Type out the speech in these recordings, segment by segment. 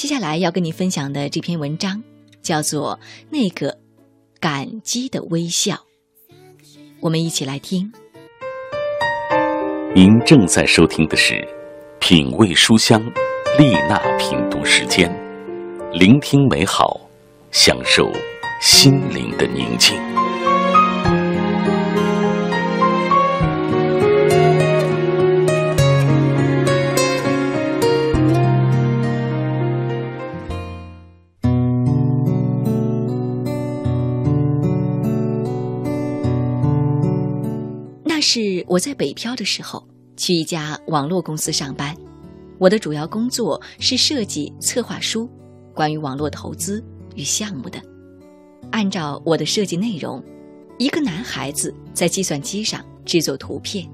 接下来要跟你分享的这篇文章，叫做《那个感激的微笑》。我们一起来听。您正在收听的是《品味书香》丽娜品读时间，聆听美好，享受心灵的宁静。是我在北漂的时候，去一家网络公司上班。我的主要工作是设计策划书，关于网络投资与项目的。按照我的设计内容，一个男孩子在计算机上制作图片。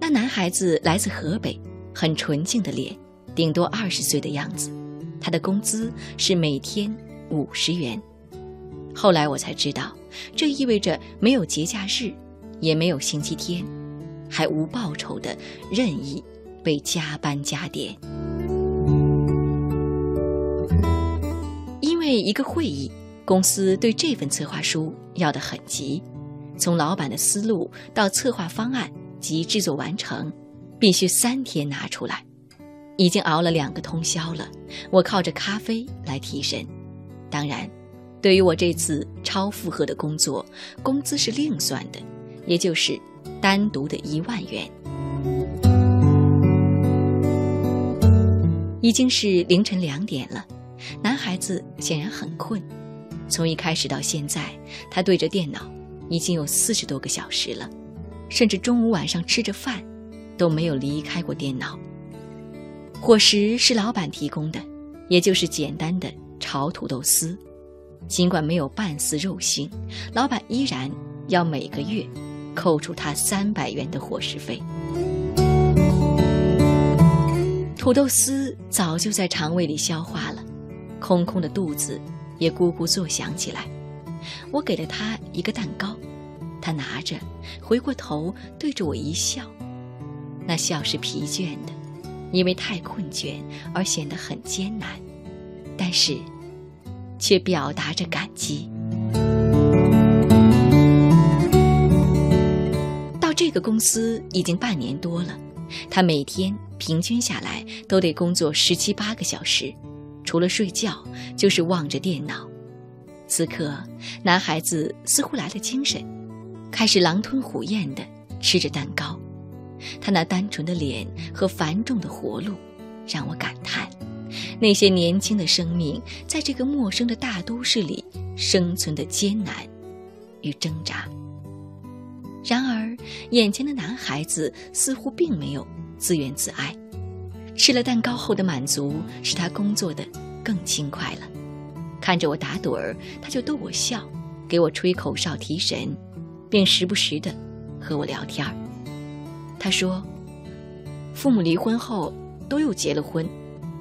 那男孩子来自河北，很纯净的脸，顶多二十岁的样子。他的工资是每天五十元。后来我才知道，这意味着没有节假日。也没有星期天，还无报酬的任意被加班加点。因为一个会议，公司对这份策划书要得很急，从老板的思路到策划方案及制作完成，必须三天拿出来。已经熬了两个通宵了，我靠着咖啡来提神。当然，对于我这次超负荷的工作，工资是另算的。也就是单独的一万元，已经是凌晨两点了。男孩子显然很困，从一开始到现在，他对着电脑已经有四十多个小时了，甚至中午晚上吃着饭都没有离开过电脑。伙食是老板提供的，也就是简单的炒土豆丝，尽管没有半丝肉腥，老板依然要每个月。扣除他三百元的伙食费，土豆丝早就在肠胃里消化了，空空的肚子也咕咕作响起来。我给了他一个蛋糕，他拿着，回过头对着我一笑，那笑是疲倦的，因为太困倦而显得很艰难，但是却表达着感激。这个公司已经半年多了，他每天平均下来都得工作十七八个小时，除了睡觉就是望着电脑。此刻，男孩子似乎来了精神，开始狼吞虎咽地吃着蛋糕。他那单纯的脸和繁重的活路，让我感叹：那些年轻的生命在这个陌生的大都市里生存的艰难与挣扎。然而，眼前的男孩子似乎并没有自怨自艾。吃了蛋糕后的满足，使他工作的更轻快了。看着我打盹儿，他就逗我笑，给我吹口哨提神，并时不时的和我聊天儿。他说：“父母离婚后都又结了婚，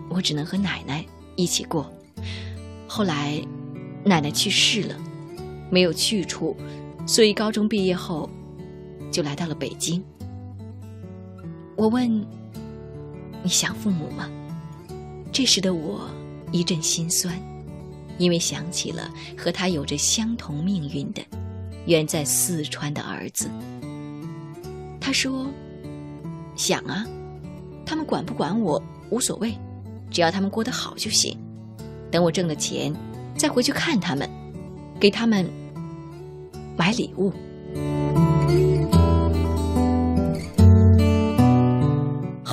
我只能和奶奶一起过。后来，奶奶去世了，没有去处，所以高中毕业后。”就来到了北京。我问：“你想父母吗？”这时的我一阵心酸，因为想起了和他有着相同命运的远在四川的儿子。他说：“想啊，他们管不管我无所谓，只要他们过得好就行。等我挣了钱，再回去看他们，给他们买礼物。”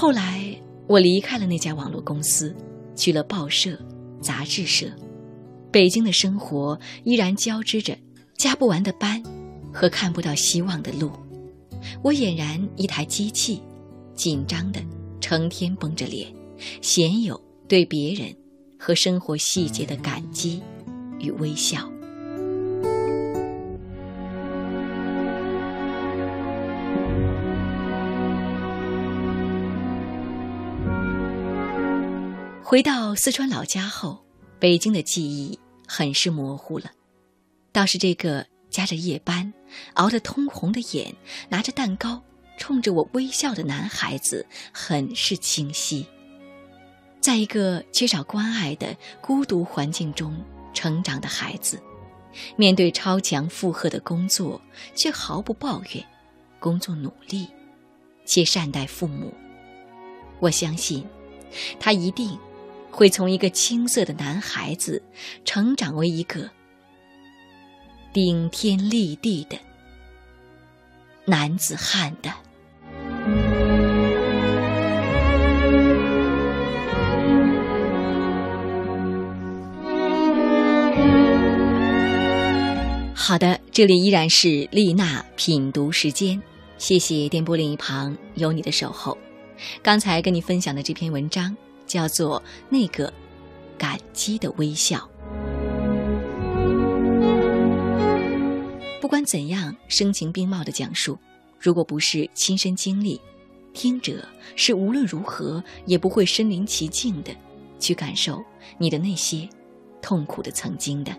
后来，我离开了那家网络公司，去了报社、杂志社。北京的生活依然交织着加不完的班和看不到希望的路。我俨然一台机器，紧张的成天绷着脸，鲜有对别人和生活细节的感激与微笑。回到四川老家后，北京的记忆很是模糊了，倒是这个加着夜班、熬得通红的眼、拿着蛋糕冲着我微笑的男孩子很是清晰。在一个缺少关爱的孤独环境中成长的孩子，面对超强负荷的工作，却毫不抱怨，工作努力，且善待父母。我相信，他一定会从一个青涩的男孩子，成长为一个顶天立地的男子汉的。好的，这里依然是丽娜品读时间，谢谢电波另一旁有你的守候。刚才跟你分享的这篇文章叫做《那个感激的微笑》。不管怎样声情并茂的讲述，如果不是亲身经历，听者是无论如何也不会身临其境的去感受你的那些痛苦的曾经的。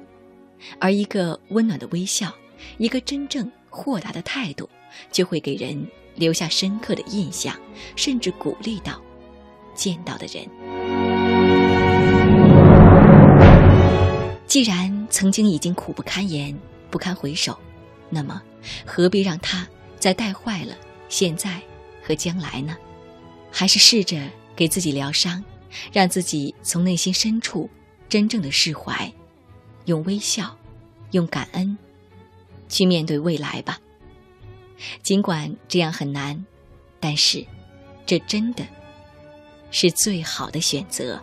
而一个温暖的微笑，一个真正豁达的态度，就会给人留下深刻的印象，甚至鼓励到见到的人。既然曾经已经苦不堪言、不堪回首，那么何必让他再带坏了现在和将来呢？还是试着给自己疗伤，让自己从内心深处真正的释怀。用微笑，用感恩，去面对未来吧。尽管这样很难，但是，这真的是最好的选择。